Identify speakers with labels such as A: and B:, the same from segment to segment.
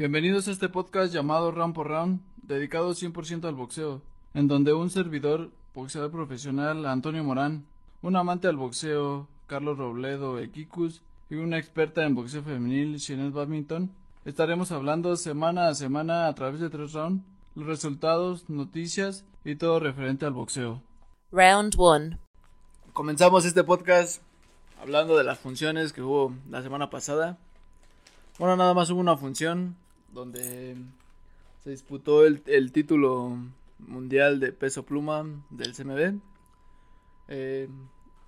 A: Bienvenidos a este podcast llamado Round por Round, dedicado 100% al boxeo, en donde un servidor, boxeador profesional Antonio Morán, un amante al boxeo Carlos Robledo Equikus y una experta en boxeo femenil Shannon Badminton, estaremos hablando semana a semana a través de tres rounds, los resultados, noticias y todo referente al boxeo.
B: Round 1.
A: Comenzamos este podcast hablando de las funciones que hubo la semana pasada. Bueno, nada más hubo una función donde se disputó el, el título mundial de peso pluma del CMB. Eh,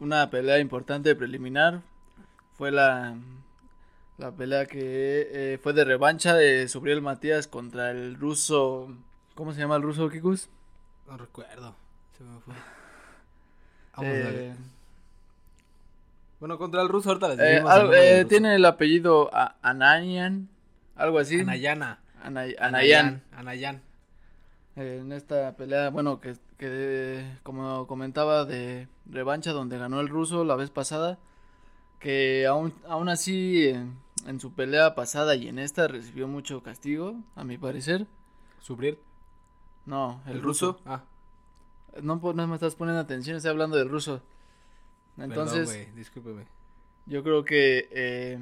A: una pelea importante preliminar fue la, la pelea que eh, fue de revancha de Subriel Matías contra el ruso. ¿Cómo se llama el ruso, Kikus?
C: No recuerdo. Se me fue.
A: Eh,
C: Bueno, contra el ruso ahorita les
A: eh, al- eh, tiene el apellido A- Ananian, algo así.
C: Anayana.
A: Anay- Anayan.
C: Anayan.
A: Eh, en esta pelea, bueno, que, que como comentaba de revancha donde ganó el ruso la vez pasada, que aún, aún así en, en su pelea pasada y en esta recibió mucho castigo, a mi parecer.
C: Subriel.
A: No, el, ruso.
C: Ah,
A: No, pues, no me estás poniendo atención, estoy hablando del ruso.
C: entonces.
A: Entonces,
C: discúlpeme.
A: yo creo que, eh,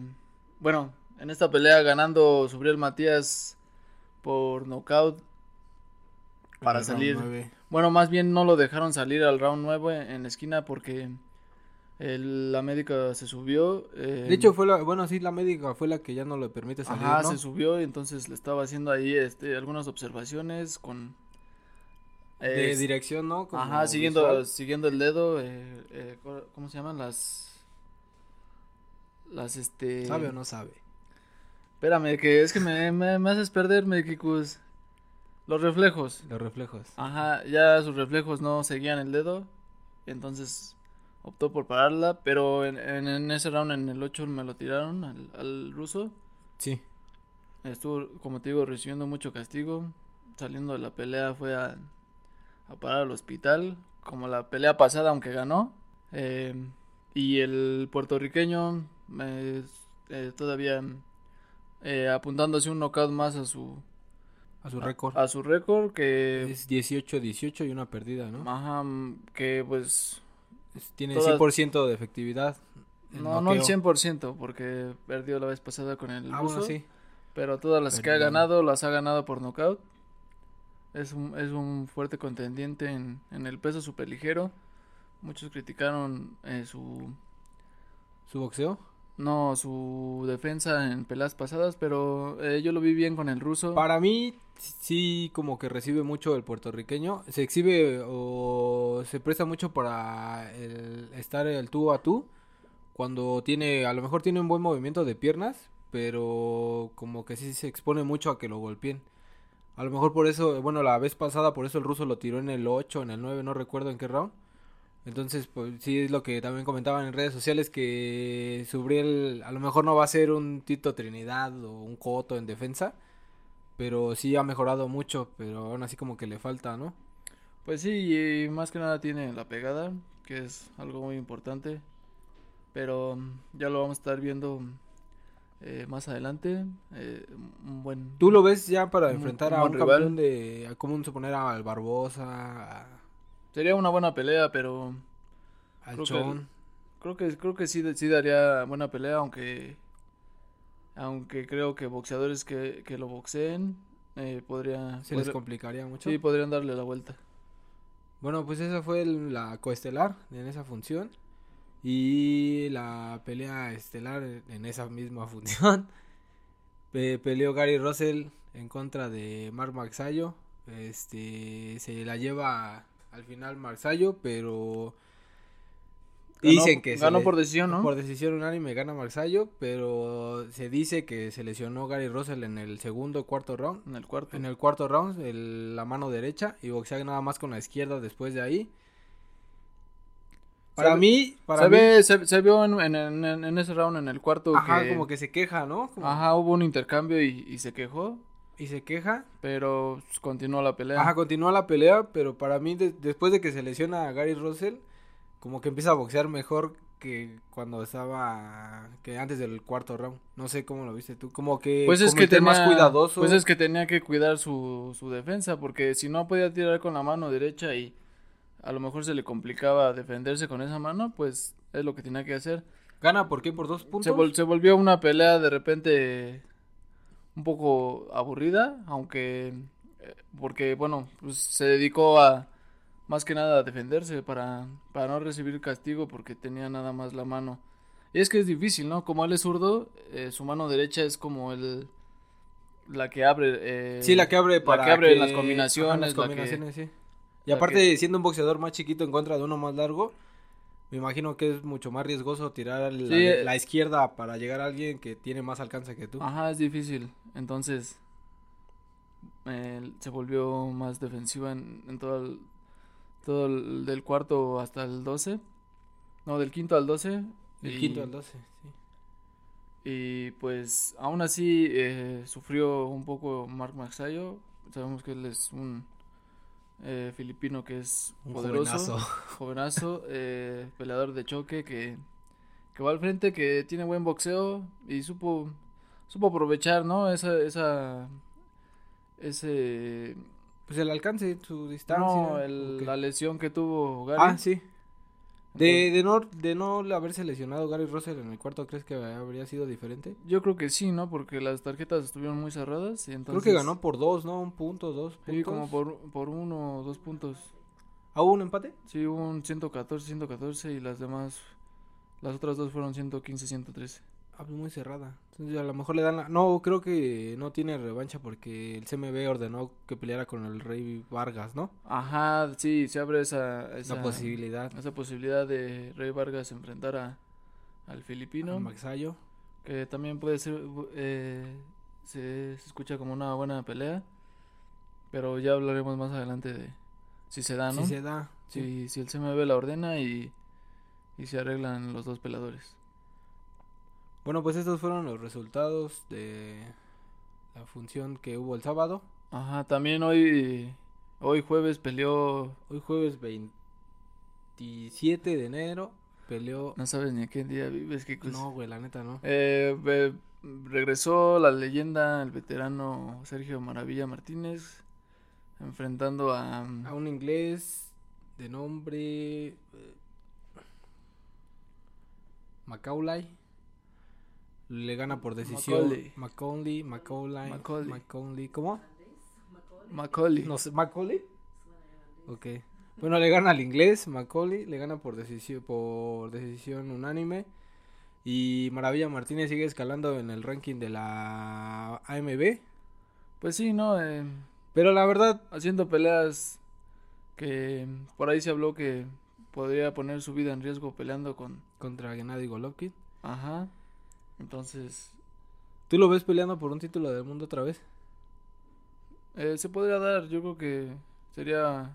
A: bueno, en esta pelea ganando Subriel Matías por nocaut para salir. Bueno, más bien no lo dejaron salir al round 9 en la esquina porque el- la médica se subió. eh,
C: De hecho, fue la. Bueno, sí, la médica fue la que ya no le permite salir.
A: ajá,
C: ¿no?
A: se subió y entonces le estaba haciendo ahí este, algunas observaciones con...
C: De
A: eh,
C: dirección, ¿no? Como
A: ajá, siguiendo,
C: visual.
A: siguiendo el dedo, eh, ¿cómo se llaman? Las... Las, este...
C: ¿Sabe o no sabe?
A: Espérame, que es que me, me, me haces perder, Kikus. Los reflejos.
C: Los reflejos.
A: Ajá, ya sus reflejos no seguían el dedo. Entonces optó por pararla. Pero en, en, en ese round, en el 8, me lo tiraron al, al ruso.
C: Sí.
A: Estuvo, como te digo, recibiendo mucho castigo. Saliendo de la pelea fue a, a parar al hospital. Como la pelea pasada, aunque ganó. Eh, y el puertorriqueño eh, eh, todavía eh, apuntándose un knockout más a su,
C: A su récord.
A: a su récord. Que
C: Es 18-18 y una perdida, ¿no?
A: Ajá, mm, que pues
C: Es- Tiene
A: todas-
C: 100% de efectividad.
A: no, no el
C: noqueo.
A: 100% porque perdió la vez pasada con el
C: Ah,
A: ruso,
C: bueno, sí.
A: pero todas las que ha ganado las ha ganado por nocaut. Es un, es un fuerte contendiente en, en el peso superligero. Muchos criticaron eh, su
C: ¿Su boxeo?
A: No su defensa en peleas pasadas, pero eh, yo lo vi bien con el ruso.
C: Para mí, sí, como que recibe mucho el puertorriqueño. Se exhibe o se presta mucho para el estar el tú a tú. Cuando tiene, a lo mejor tiene un buen movimiento de piernas, pero como que sí se expone mucho a que lo golpeen. A lo mejor por eso, bueno, la vez pasada, por eso el ruso lo tiró en el 8, en el 9, no recuerdo en qué round. Entonces, pues sí es lo que también comentaban en redes sociales que Subriel a lo mejor no va a ser un Tito Trinidad o un Coto en defensa, pero sí ha mejorado mucho, pero aún así como que le falta, ¿no?
A: Pues sí, y más que nada tiene la pegada, que es algo muy importante. Pero ya lo vamos a estar viendo eh, más adelante. eh, un buen.
C: ¿Tú lo ves ya para enfrentar
A: un
C: a un
A: rival.
C: campeón de, como suponer al Barbosa, a-
A: Sería una buena pelea, pero
C: al
A: Creo que creo que creo que sí, sí daría buena pelea, aunque aunque creo que boxeadores que, que lo boxeen eh, podría,
C: Se les complicaría mucho.
A: sí podrían darle la vuelta.
C: Bueno, pues esa fue el- la coestelar en esa función. Y la pelea estelar en esa misma función. Pe- peleó Gary Russell en contra de Mark Marzayo. Este se la lleva al final Marzayo, pero
A: Ganó-
C: dicen que se
A: ganó
C: le-
A: por decisión, ¿no?
C: Por decisión unánime gana Marzayo, pero se dice que se lesionó Gary Russell en el segundo o cuarto round.
A: En el cuarto.
C: En el cuarto round, el- la mano derecha y boxea nada más con la izquierda después de ahí. Para
A: ¿Sabe-
C: mí, para
A: se,
C: mí,
A: ve, se, se vio en, en, en- en ese round en el cuarto
C: ajá,
A: que,
C: como que se queja, ¿no? Como-
A: ajá, hubo un intercambio y, y se quejó,
C: Y se queja.
A: pero pues, continuó la pelea.
C: Ajá, continúa la pelea, pero para mí, de- después de que se lesiona a Gary Russell, como que empieza a boxear mejor que cuando estaba que antes del cuarto round. No sé cómo lo viste tú, como que
A: Pues es que tenía,
C: más cuidadoso.
A: Pues es que tenía que cuidar su, su defensa, porque si no podía tirar con la mano derecha y a lo mejor se le complicaba defenderse con esa mano, pues es lo que tenía que hacer.
C: gana por qué por dos puntos.
A: Se, vol- se volvió una pelea de repente un poco aburrida, aunque eh, porque bueno, pues se dedicó a más que nada a defenderse para, para no recibir castigo porque tenía nada más la mano. Y es que es difícil, ¿no? Como él es zurdo, eh, su mano derecha es como el la que abre eh,
C: Sí, la que abre para
A: que abre
C: que-
A: las
C: ajá,
A: combinaciones,
C: las
A: la que-
C: combinaciones, sí. Y aparte, siendo un boxeador más chiquito en contra de uno más largo, me imagino que es mucho más riesgoso tirar la,
A: eh.
C: la izquierda para llegar a alguien que tiene más alcance que tú.
A: Ajá, es difícil. Entonces, eh, se volvió más defensiva en, en todo el, todo el del cuarto hasta el 12. No, del quinto al 12.
C: Del quinto al 12, sí.
A: Y pues, aún así, eh, sufrió un poco Mark Maxayo. Sabemos que él es un eh, filipino que es
C: Un
A: poderoso.
C: jovenazo.
A: jovenazo, eh, peleador de choque que, que va al frente, que tiene buen boxeo y supo, supo aprovechar, ¿no? Esa, esa, ese,
C: Pues el alcance, su distancia.
A: no, la lesión que tuvo Gary.
C: Ah, sí. De, de, no, de no haberse lesionado Gary Russell en el cuarto, ¿crees que habría sido diferente?
A: Yo creo que sí, ¿no? Porque las tarjetas estuvieron muy cerradas y entonces.
C: Creo que ganó por dos, ¿no? Un punto, dos puntos.
A: Sí, como por, por uno o dos puntos.
C: ¿Ah, hubo un empate?
A: Sí, hubo un 114, 114 y las demás, las otras dos fueron 115, 113.
C: Ah, pues muy cerrada. Entonces a lo mejor le dan la... No, creo que no tiene revancha porque el CMB ordenó que peleara con el Rey Vargas, ¿no?
A: Ajá, sí, se abre esa, esa
C: La posibilidad.
A: esa posibilidad de Rey Vargas enfrentar a, al filipino,
C: a Maxayo.
A: que también puede ser, eh, se, se escucha como una buena pelea, pero ya hablaremos más adelante de si se da, ¿no?
C: Si se da. sí.
A: Si, si el CMB la ordena y, y se arreglan los dos peleadores.
C: Bueno, pues estos fueron los resultados de la función que hubo el sábado.
A: Ajá, también hoy, hoy jueves peleó,
C: Hoy jueves 27 de enero peleó...
A: no sabes ni a qué día vives, qué cosa.
C: No, güey, la neta no.
A: Eh, regresó la leyenda, el veterano Sergio Maravilla Martínez, enfrentando a...
C: A un inglés de nombre... eh, Macaulay. Le gana por decisión.
A: Macaulay.
C: Macaulay, Macaulay,
A: Macaulay.
C: Macaulay. ¿Cómo?
A: Macaulay.
C: No sé, ¿Macaulay? Ok. Bueno, le gana al inglés, Macaulay, le gana por decisión, por decisión unánime. Y Maravilla Martínez sigue escalando en el ranking de la AMB.
A: Pues sí, ¿no? Eh,
C: Pero la verdad,
A: haciendo peleas que por ahí se habló que podría poner su vida en riesgo peleando con...
C: contra Gennady Golovkin.
A: Ajá. Entonces,
C: ¿Tú lo ves peleando por un título del mundo otra vez?
A: eh, se podría dar, yo creo que sería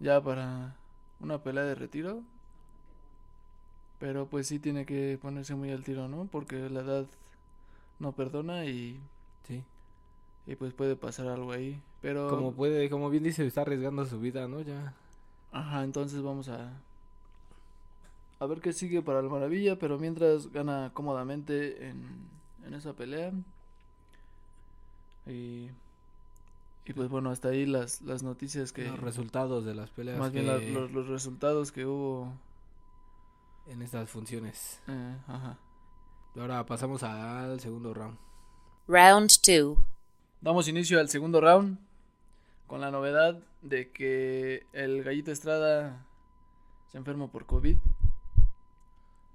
A: ya para una pelea de retiro. Pero pues sí tiene que ponerse muy al tiro, ¿no? Porque la edad no perdona y,
C: Sí.
A: y pues puede pasar algo ahí. Pero...
C: Como puede, como bien dice, está arriesgando su vida, ¿no? Ya.
A: Ajá, entonces vamos a a ver qué sigue para el Maravilla, pero mientras gana cómodamente en, en esa pelea. Y, y pues bueno, hasta ahí las, las noticias que...
C: Los resultados de las peleas
A: Más bien
C: que-
A: la- los, los resultados que hubo.
C: en estas funciones.
A: eh, ajá.
C: Ahora pasamos al segundo round.
B: Round two.
A: Damos inicio al segundo round con la novedad de que el Gallito Estrada se enfermó por COVID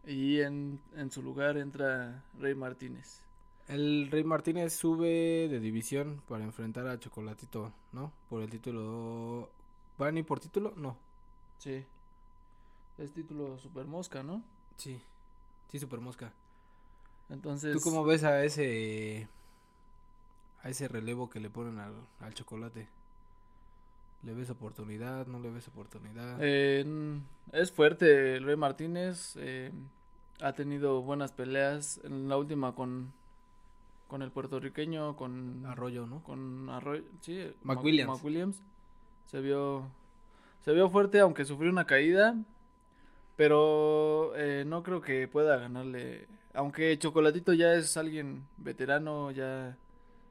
A: y en, en su lugar entra Rey Martínez.
C: El Rey Martínez sube de división para enfrentar a Chocolatito, ¿no? Por el título. ¿Van y por título? No.
A: Sí. Es título Super Mosca, ¿no?
C: Sí. Sí, Super Mosca.
A: Entonces,
C: ¿Tú cómo ves a ese. a ese relevo que le ponen al, al chocolate? ¿Le ves oportunidad? ¿No le ves oportunidad?
A: eh, es fuerte el Rey Martínez. eh, ha tenido buenas peleas. En la última con, con el puertorriqueño, con
C: Arroyo, ¿no?
A: con Arroyo, sí,
C: McWilliams.
A: Mac- McWilliams. Se vio se vio fuerte aunque sufrió una caída, Pero eh, no creo que pueda ganarle. Aunque Chocolatito ya es alguien veterano, ya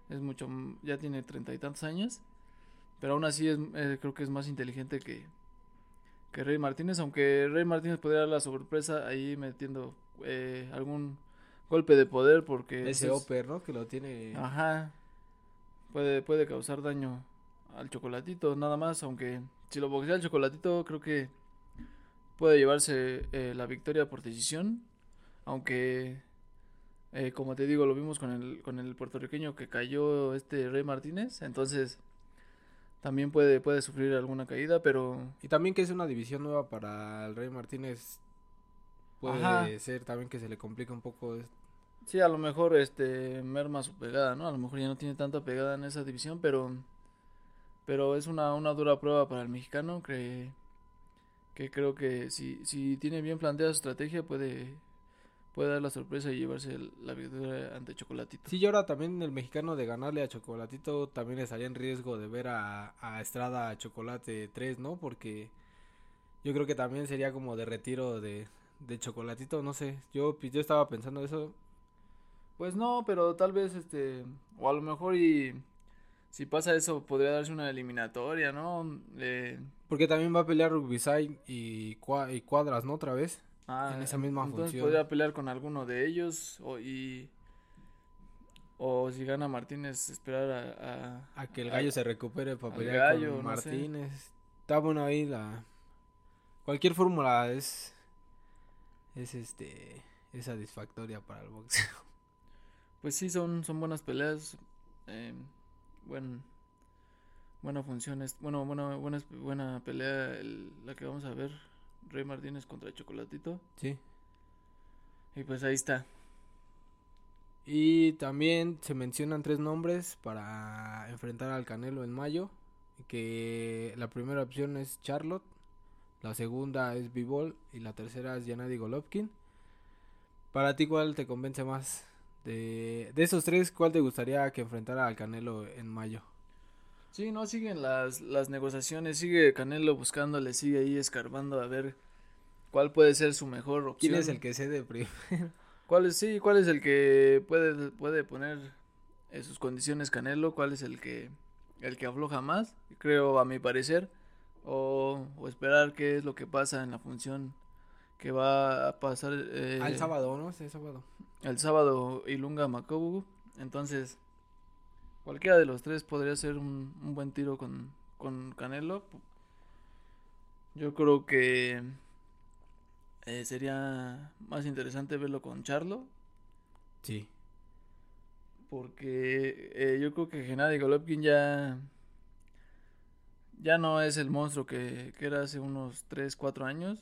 A: es mucho, ya tiene treinta y tantos años. Pero aún así es, eh, creo que es más inteligente que, que Rey Martínez. Aunque Rey Martínez podría dar la sorpresa ahí metiendo eh, algún golpe de poder porque
C: Ese
A: es-
C: Oper, ¿no? Que lo tiene.
A: Ajá. Puede, puede causar daño al chocolatito, nada más. Aunque si lo boxea el chocolatito, creo que puede llevarse eh, la victoria por decisión. Aunque, eh, como te digo, lo vimos con el, con el puertorriqueño que cayó este Rey Martínez. Entonces, también puede, puede sufrir alguna caída, pero
C: Y también que es una división nueva para el Rey Martínez. Puede
A: Ajá.
C: ser también que se le complica un poco.
A: Sí, a lo mejor este merma su pegada, ¿no? A lo mejor ya no tiene tanta pegada en esa división, pero pero es una, una dura prueba para el mexicano que que creo que si si tiene bien planteada su estrategia puede puede dar la sorpresa y llevarse el- la victoria ante Chocolatito.
C: Sí, y ahora también el mexicano de ganarle a Chocolatito también estaría en riesgo de ver a, a Estrada Chocolate 3, ¿no? Porque yo creo que también sería como de retiro de, de Chocolatito, no sé. Yo, pues, yo estaba pensando eso.
A: Pues no, pero tal vez este o a lo mejor y si pasa eso podría darse una eliminatoria, ¿no? Eh,
C: Porque también va a pelear Rugvisay y, Cua- y Cuadras, ¿no? Otra vez.
A: Ah,
C: en esa misma
A: entonces
C: función.
A: podría pelear con alguno de ellos o y o si gana Martínez esperar a, a-
C: A que el
A: a-
C: gallo se recupere para pelear
A: gallo,
C: con
A: no sé.
C: Martínez. Está bueno ahí la... Cualquier fórmula es... Es este... Es satisfactoria para el boxeo.
A: pues sí son son buenas peleas eh, buen buena función es bueno buena buena buena pelea el- la que vamos a ver Rey Martínez contra Chocolatito
C: Sí.
A: y pues ahí está
C: Y también se mencionan tres nombres para enfrentar al Canelo en mayo. Que la primera opción es Charlotte, la segunda es Bivol y la tercera es Yanadi Golovkin. Para ti, ¿cuál te convence más? De, de esos tres, ¿cuál te gustaría que enfrentara al Canelo en mayo?
A: Sí no siguen las las negociaciones sigue Canelo buscándole sigue ahí escarbando a ver cuál puede ser su mejor opción
C: ¿Quién es el que cede primero?
A: ¿Cuál es, sí, cuál es el que puede, puede poner en sus condiciones Canelo? ¿Cuál es el que, el que afloja más? Creo, a mi parecer. O, o esperar qué es lo que pasa en la función que va a pasar eh,
C: Al sábado, ¿no? Sí, sábado.
A: el sábado Ilunga Macobu. Entonces, cualquiera de los tres podría ser un, un buen tiro con, con Canelo. Yo creo que eh, sería más interesante verlo con Charlo.
C: Sí.
A: Porque eh, yo creo que Gennady Golovkin ya ya no es el monstruo que, que era hace unos 3, 4 años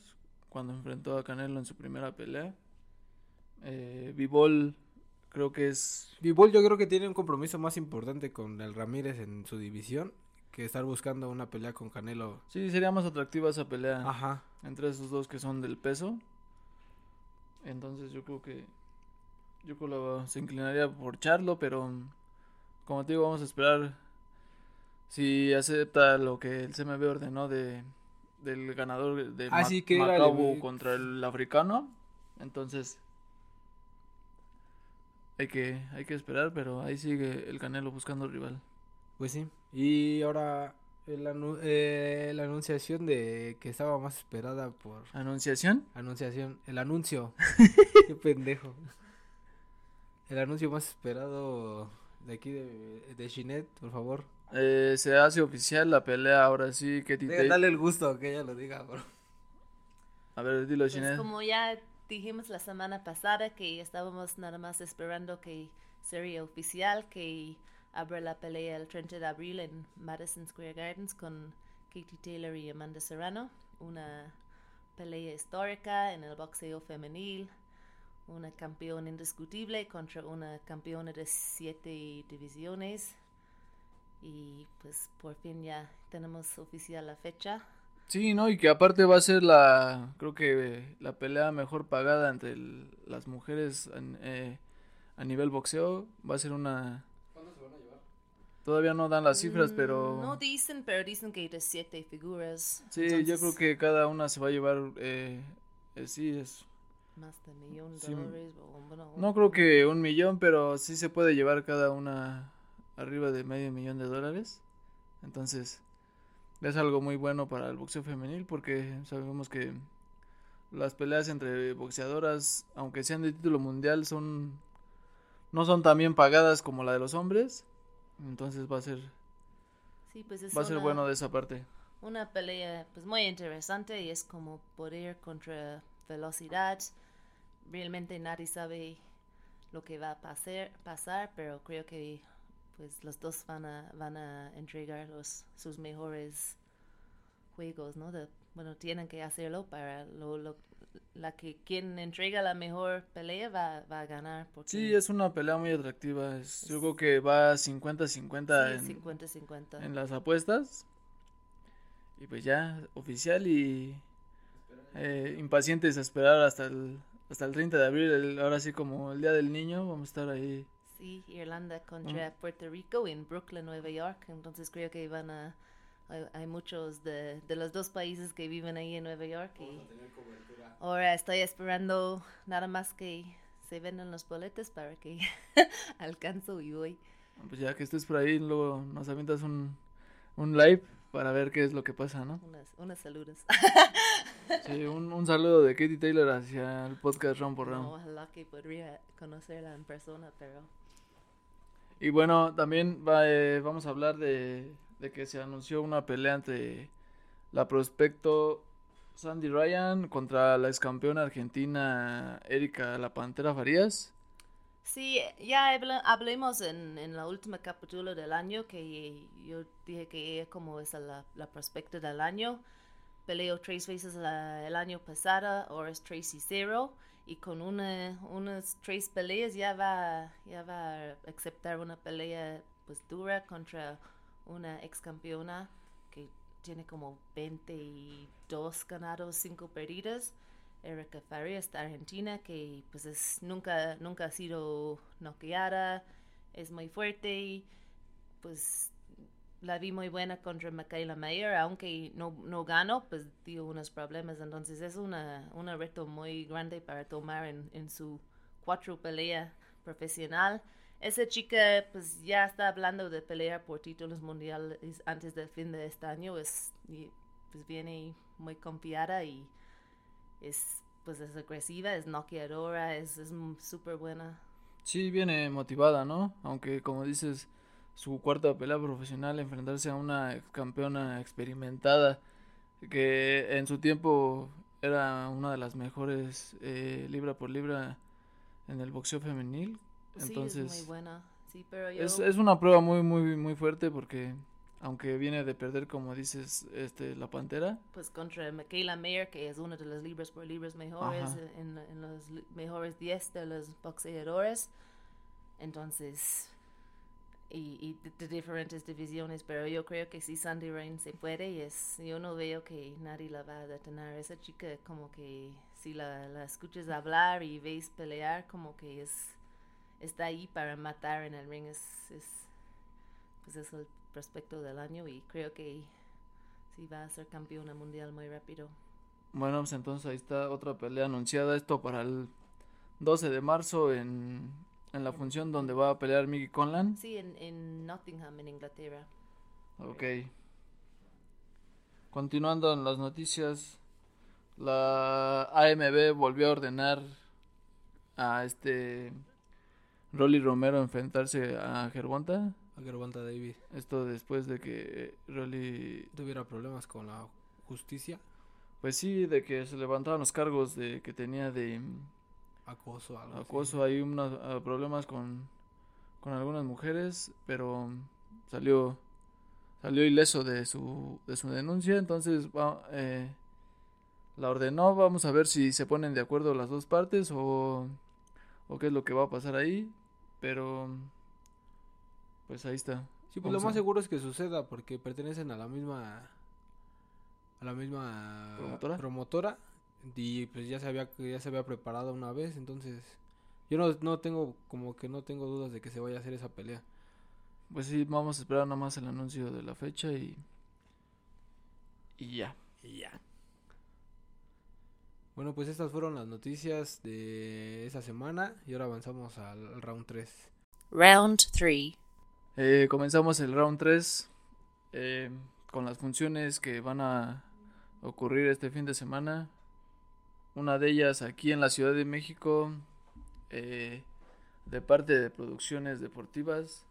A: cuando enfrentó a Canelo en su primera pelea. Eh, Bivol creo que es
C: Bivol yo creo que tiene un compromiso más importante con el Ramírez en su división que estar buscando una pelea con Canelo.
A: sí sería más atractiva esa pelea
C: Ajá.
A: entre esos dos que son del peso. Entonces yo creo que yo creo que se inclinaría por Charlo, pero como te digo, vamos a esperar si acepta lo que el CMB ordenó de del ganador de
C: Ah,
A: Ma-
C: sí, que era el-
A: Macabo contra el africano. Entonces hay que hay que esperar, pero ahí sigue el Canelo buscando rival.
C: Pues sí. Y ahora el anu- eh, la anunciación de que estaba más esperada por
A: Anunciación.
C: anunciación, el anuncio. Qué pendejo. El anuncio más esperado de aquí de de Shinet, por favor.
A: Eh, se hace oficial la pelea ahora sí que
C: Dale, dale el gusto que ella lo diga, bro.
A: A ver, dilo
B: Pues
A: Shinet.
B: como ya dijimos la semana pasada que estábamos nada más esperando que sería oficial, que abra la pelea el 30 de abril en Madison Square Gardens con Katie Taylor y Amanda Serrano. Una pelea histórica en el boxeo femenil. Una campeona indiscutible contra una campeona de siete divisiones. Y pues por fin ya tenemos oficial la fecha.
A: Sí, ¿no? Y que aparte va a ser la, creo que la pelea mejor pagada entre el- las mujeres en, eh, a nivel boxeo. Va a ser una...
C: ¿Cuándo se van a llevar?
A: Todavía no dan las cifras,
B: Mm,
A: pero...
B: No dicen, pero dicen que de siete figuras.
A: Sí, yo creo que cada una se va a llevar eh, eh, sí es
B: Más de millón de
A: Sí.
B: dólares. o, bueno,
A: No creo que un millón, pero sí se puede llevar cada una arriba de medio millón de dólares. Entonces, es algo muy bueno para el boxeo femenil porque sabemos que las peleas entre boxeadoras, aunque sean de título mundial, son no son tan bien pagadas como la de los hombres. Entonces va a ser
B: Sí, pues es
A: va a ser
B: una-
A: bueno de esa parte.
B: una pelea pues muy interesante y es como poder contra velocidad. Realmente nadie sabe lo que va a pasar, pasar pero creo que pues los dos van a van a entregar los sus mejores juegos, ¿no? De- bueno, tienen que hacerlo para lo, lo- la que quien entrega la mejor pelea va, va a ganar porque
A: Sí, es una pelea muy atractiva. es- yo creo que va 50-50 en,
B: sí, 50-50.
A: en las apuestas. Y pues ya, oficial y eh, impacientes a esperar hasta el, hasta el 30 de abril, el- ahora sí como el Día del Niño, vamos a estar ahí.
B: Sí, Irlanda contra Puerto Rico en Brooklyn, Nueva York. Entonces creo que van a... Hay, hay muchos de, de los dos países que viven ahí en Nueva York. Y ahora estoy esperando nada más que se vendan los boletos para que alcanzo y voy.
A: Pues ya que estés por ahí, luego nos avientas un, un live para ver qué es lo que pasa, ¿no?
B: Unas, unas saludos.
A: Sí, un, un saludo de Katie Taylor hacia el podcast Round por Round.
B: No, ojalá que podría conocerla en persona, pero...
A: Y bueno, también va, eh, vamos a hablar de, de que se anunció una pelea entre la prospecto Sandy Ryan contra la ex campeona argentina Erika La Pantera Farías.
B: Sí, ya hablemos en, en la última capítulo del año que yo dije que ella como es la, la prospecta del año. Peleó tres veces la- el año pasado, ahora es Tracy Zero y con una, unas tres peleas ya va, ya va a aceptar una pelea pues dura contra una ex campeona que tiene como 22 ganados, 5 perdidas. Erika Farias de Argentina, que pues es, nunca, nunca ha sido noqueada, es muy fuerte y pues la vi muy buena contra Michaela Mayer, aunque no, no ganó, pues dio unos problemas, entonces es una, una reto muy grande para tomar en, en su cuatro pelea profesional. Esa chica pues ya está hablando de pelear por títulos mundiales antes del fin de este año, es, pues viene muy confiada y es pues es agresiva, es noqueadora, es súper buena.
A: Sí, viene motivada, ¿no? Aunque como dices, su cuarta pelea profesional, enfrentarse a una campeona experimentada que en su tiempo era una de las mejores eh, libra por libra en el boxeo femenil. Entonces,
B: sí, es muy buena. Sí, pero yo
A: Es, es una prueba muy, muy, muy fuerte porque aunque viene de perder, como dices, este, la Pantera,
B: pues contra Michaela Mayer, que es una de las libras por libras mejores,
A: Ajá.
B: en, en los mejores 10 de los boxeadores. Entonces, y, y de, diferentes divisiones, pero yo creo que si Sandy Rain se puede, es, yo no veo que nadie la va a detener. Esa chica, como que si la, la escuchas hablar y ves pelear, como que es está ahí para matar en el ring. Es, es, pues es el prospecto del año y creo que sí va a ser campeona mundial muy rápido.
A: bueno, pues entonces ahí está otra pelea anunciada, esto para el 12 de marzo en, en la función donde va a pelear Miggy Conlan.
B: Sí, en, en Nottingham, en Inglaterra.
A: Ok. Continuando en las noticias, la AMB volvió a ordenar a este Rolly Romero enfrentarse a Gervonta.
C: Aguanta David
A: Esto después de que Rolly,
C: tuviera problemas con la justicia,
A: pues sí, de que se levantaban los cargos de que tenía de
C: acoso, algo así.
A: acoso, hay unos ah, problemas con, con algunas mujeres, pero salió salió ileso de su de su denuncia, entonces va, eh, la ordenó, vamos a ver si se ponen de acuerdo las dos partes o o qué es lo que va a pasar ahí, pero pues ahí está.
C: Sí, pues
A: Vamos
C: lo más
A: a-
C: seguro es que suceda porque pertenecen a la misma a la misma
A: ¿Promotora?
C: promotora y pues ya se había ya se había preparado una vez, entonces yo no, no tengo como que no tengo dudas de que se vaya a hacer esa pelea.
A: Pues sí, vamos a esperar nada más el anuncio de la fecha y y ya.
C: Y ya. Bueno, pues estas fueron las noticias de esa semana y ahora avanzamos al, al round 3.
B: Round 3.
A: Eh, comenzamos el round 3 eh, con las funciones que van a ocurrir este fin de semana. Una de ellas aquí en la Ciudad de México, eh, de parte de Producciones Deportivas,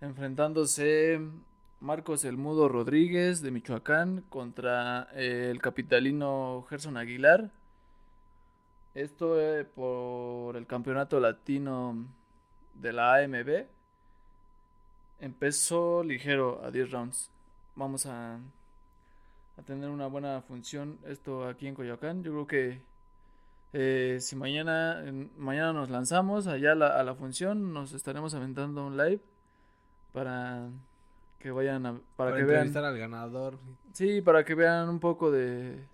A: enfrentándose Marcos El Mudo Rodríguez de Michoacán contra eh, el capitalino Gerson Aguilar. Esto eh, por el campeonato latino de la AMB. Empezó ligero a 10 rounds. Vamos a, a tener una buena función esto aquí en Coyoacán. Yo creo que eh, si mañana, mañana nos lanzamos allá a la, a la función, nos estaremos aventando un live para que vayan a, para,
C: Para,
A: que vean,
C: al ganador.
A: sí, para que vean un poco de,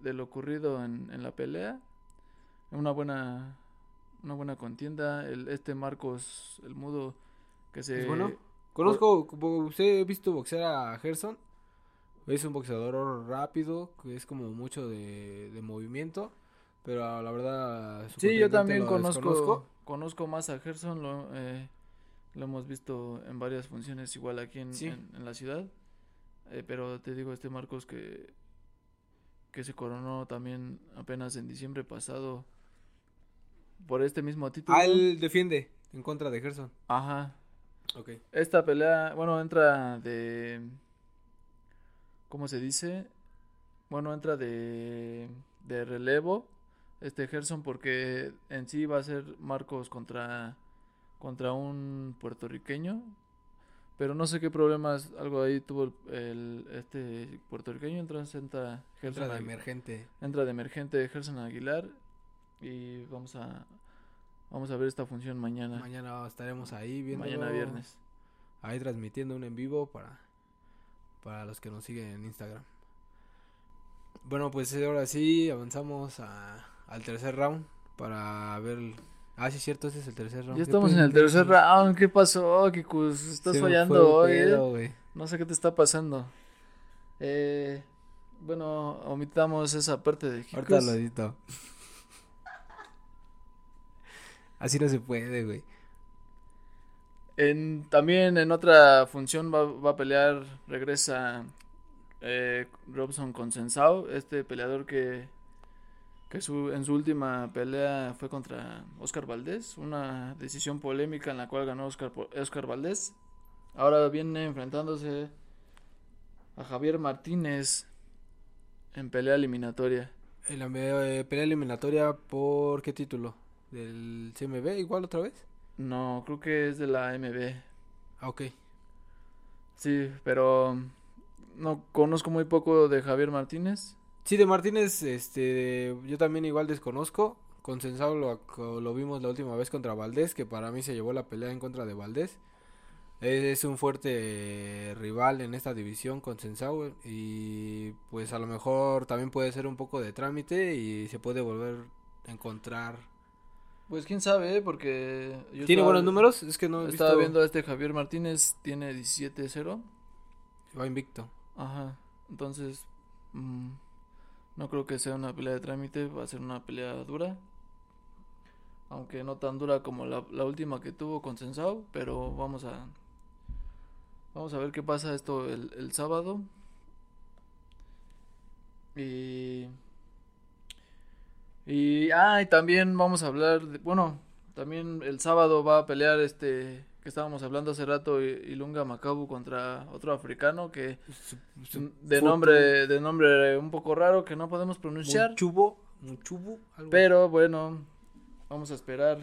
A: de lo ocurrido en, en la pelea. Una buena, una buena contienda. El, este Marcos, el mudo, que se
C: ¿Es bueno? Conozco, usted he visto boxear a Gerson. Es un boxeador rápido, que es como mucho de, de movimiento. Pero la verdad. su
A: Sí, yo también conozco, conozco más a Gerson, lo, eh, lo hemos visto en varias funciones igual aquí en,
C: Sí.
A: en- en la ciudad, Eh, pero te digo, este Marcos que, que se coronó también apenas en diciembre pasado por este mismo título.
C: Ah, él defiende en contra de Gerson.
A: Ajá,
C: Ok.
A: esta pelea, bueno, entra de, ¿cómo se dice? Bueno, entra de, de relevo este Gerson porque en sí va a ser Marcos contra, contra un puertorriqueño. Pero no sé qué problemas, algo ahí tuvo el, el- este puertorriqueño, entonces entra Gerson
C: Entra de emergente.
A: entra de emergente Gerson Aguilar y vamos a vamos a ver esta función mañana,
C: Mañana estaremos ahí viendo.
A: mañana viernes.
C: Ahí transmitiendo un en vivo para, para los que nos siguen en Instagram. Bueno, pues ahora sí avanzamos a, al tercer round para ver. el- Ah, sí, es cierto, ese es el tercer round.
A: Ya estamos en el tercer round. ¿Qué pasó, Kikus? Estás fallando hoy, ¿eh?
C: pedo.
A: No sé qué te está pasando. Eh, bueno, omitamos esa parte de Kikus.
C: Ahorita lo edito. Así no se puede, güey.
A: En, también en otra función va, a pelear, regresa eh, Robson Consensao, este peleador que, que su, en su última pelea fue contra Oscar Valdés, una decisión polémica en la cual ganó Oscar, Oscar Valdés. Ahora viene enfrentándose a Javier Martínez en pelea eliminatoria.
C: En la eh, pelea eliminatoria, ¿por qué título? ¿Del CMB igual otra vez?
A: No, creo que es de la MB.
C: Ah, ok.
A: Sí, pero no conozco muy poco de Javier Martínez.
C: Sí, de Martínez, este, yo también igual desconozco. Consensado lo, lo vimos la última vez contra Valdés, que para mí se llevó la pelea en contra de Valdés. Es un fuerte rival en esta división, Consensado, y pues a lo mejor también puede ser un poco de trámite y se puede volver a encontrar.
A: Pues quién sabe, ¿eh? porque yo
C: ¿Tiene
A: estaba-
C: buenos números? Es que no he
A: Estaba
C: visto.
A: viendo a este Javier Martínez, tiene 17-0.
C: Va invicto.
A: Ajá, entonces mm, no creo que sea una pelea de trámite, va a ser una pelea dura. Aunque no tan dura como la, la última que tuvo con Sensao, pero vamos a vamos a ver qué pasa esto el, el sábado. Y y ah, y también vamos a hablar de, bueno, también el sábado va a pelear este que estábamos hablando hace rato Ilunga Macabu contra otro africano que de nombre de nombre un poco raro que no podemos pronunciar,
C: Muchubo, Muchubu, algo.
A: pero bueno, vamos a esperar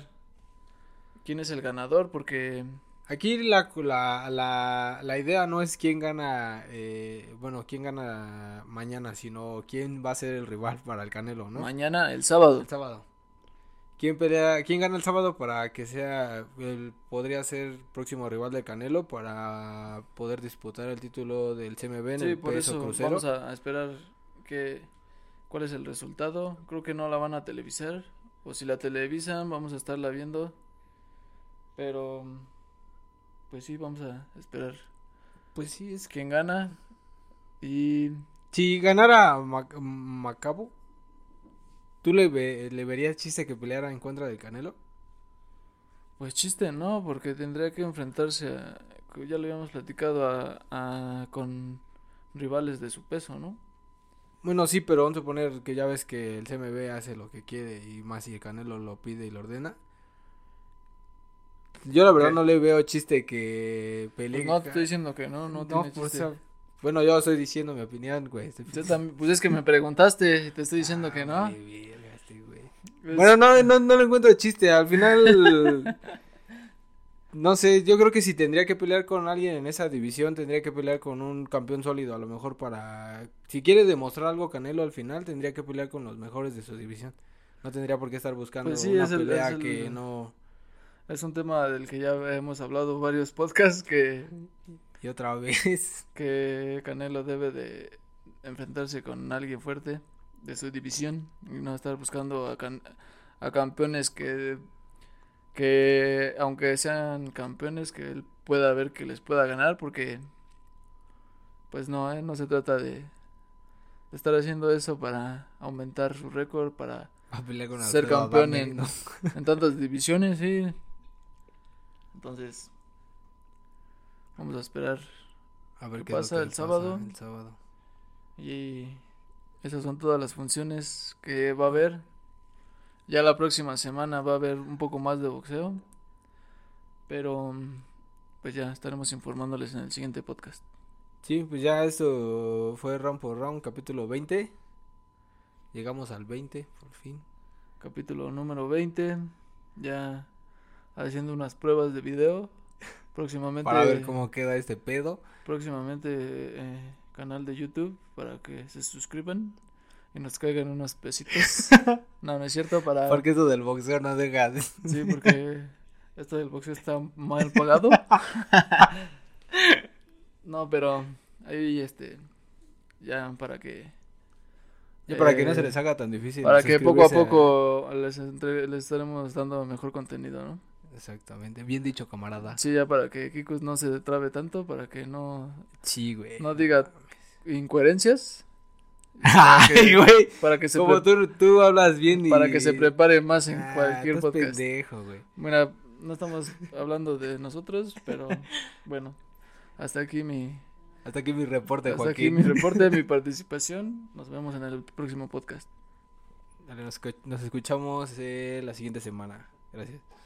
A: quién es el ganador porque
C: Aquí la, la, la, la idea no es quién gana, eh, bueno, quién gana mañana, sino quién va a ser el rival para el Canelo, ¿no?
A: mañana el sábado
C: El sábado. ¿Quién pelea, quién gana el sábado para que sea, el, podría ser próximo rival del Canelo para poder disputar el título del CMB en
A: Sí,
C: el
A: por
C: peso
A: eso
C: crucero?
A: vamos a, a esperar que cuál es el resultado. Creo que no la van a televisar o si la televisan vamos a estarla viendo. Pero pues sí, vamos a esperar
C: Pues sí, es que...
A: quién gana y
C: Si ganara Mac- Macabo, ¿Tú le, ve- le verías chiste que peleara en contra del Canelo?
A: Pues chiste, ¿no? Porque tendría que enfrentarse a, ya lo habíamos platicado, a, a- con rivales de su peso, ¿no?
C: Bueno, sí, pero vamos a suponer que ya ves que el CMB hace lo que quiere y más si el Canelo lo pide y lo ordena. Yo la verdad
A: ¿Qué?
C: no le veo chiste que pelee.
A: Pues no, te estoy diciendo que no, no, tiene
C: pues,
A: chiste.
C: o sea, bueno, yo estoy diciendo mi opinión, güey. Estoy-
A: Yo también, pues es que me preguntaste y te estoy diciendo que no.
C: Este güey.
A: Pues,
C: Bueno, no, no, no le encuentro chiste. Al final, no sé, yo creo que si tendría que pelear con alguien en esa división, tendría que pelear con un campeón sólido. A lo mejor para, si quiere demostrar algo Canelo al final, tendría que pelear con los mejores de su división. No tendría por qué estar buscando
A: Pues sí,
C: una
A: es el-
C: pelea
A: es el-
C: que no.
A: Es un tema del que ya hemos hablado varios podcasts que,
C: Y otra vez.
A: que Canelo debe de enfrentarse con alguien fuerte de su división y no estar buscando a, can- a campeones que, que aunque sean campeones que él pueda ver que les pueda ganar porque pues no, ¿eh? no se trata de, de estar haciendo eso para aumentar su récord, para ser campeón en, en tantas divisiones, sí. Entonces, vamos a esperar.
C: A ver
A: ¿Qué pasa el sábado?
C: El sábado.
A: Y esas son todas las funciones que va a haber. Ya la próxima semana va a haber un poco más de boxeo. Pero, pues ya estaremos informándoles en el siguiente podcast.
C: Sí, pues ya esto fue round por round, capítulo 20. Llegamos al 20, por fin.
A: Capítulo número 20. Ya haciendo unas pruebas de video. Próximamente.
C: Para ver cómo queda este pedo.
A: próximamente eh, canal de YouTube para que se suscriban y nos caigan unos pesitos. no, no es cierto para
C: Porque eso del boxeo no deja. de-
A: sí, porque esto del boxeo está mal pagado. no, pero ahí este ya para que
C: Ya para que no
A: eh,
C: se les haga tan difícil.
A: para que poco a poco les, entre- les estaremos dando mejor contenido, ¿no?
C: Exactamente. Bien dicho, camarada.
A: Sí, ya para que Kikus no se trabe tanto, para que no
C: Sí, güey.
A: no diga incoherencias.
C: Ay, güey.
A: Para que se
C: Como tú, tú hablas bien y...
A: para que se prepare más en
C: Ah,
A: cualquier podcast.
C: pendejo, güey.
A: Mira, no estamos hablando de nosotros, pero bueno, hasta aquí mi
C: Hasta aquí mi reporte,
A: hasta
C: Joaquín.
A: aquí mi reporte, mi participación. Nos vemos en el próximo podcast.
C: Dale, nos escuchamos eh, la siguiente semana. Gracias.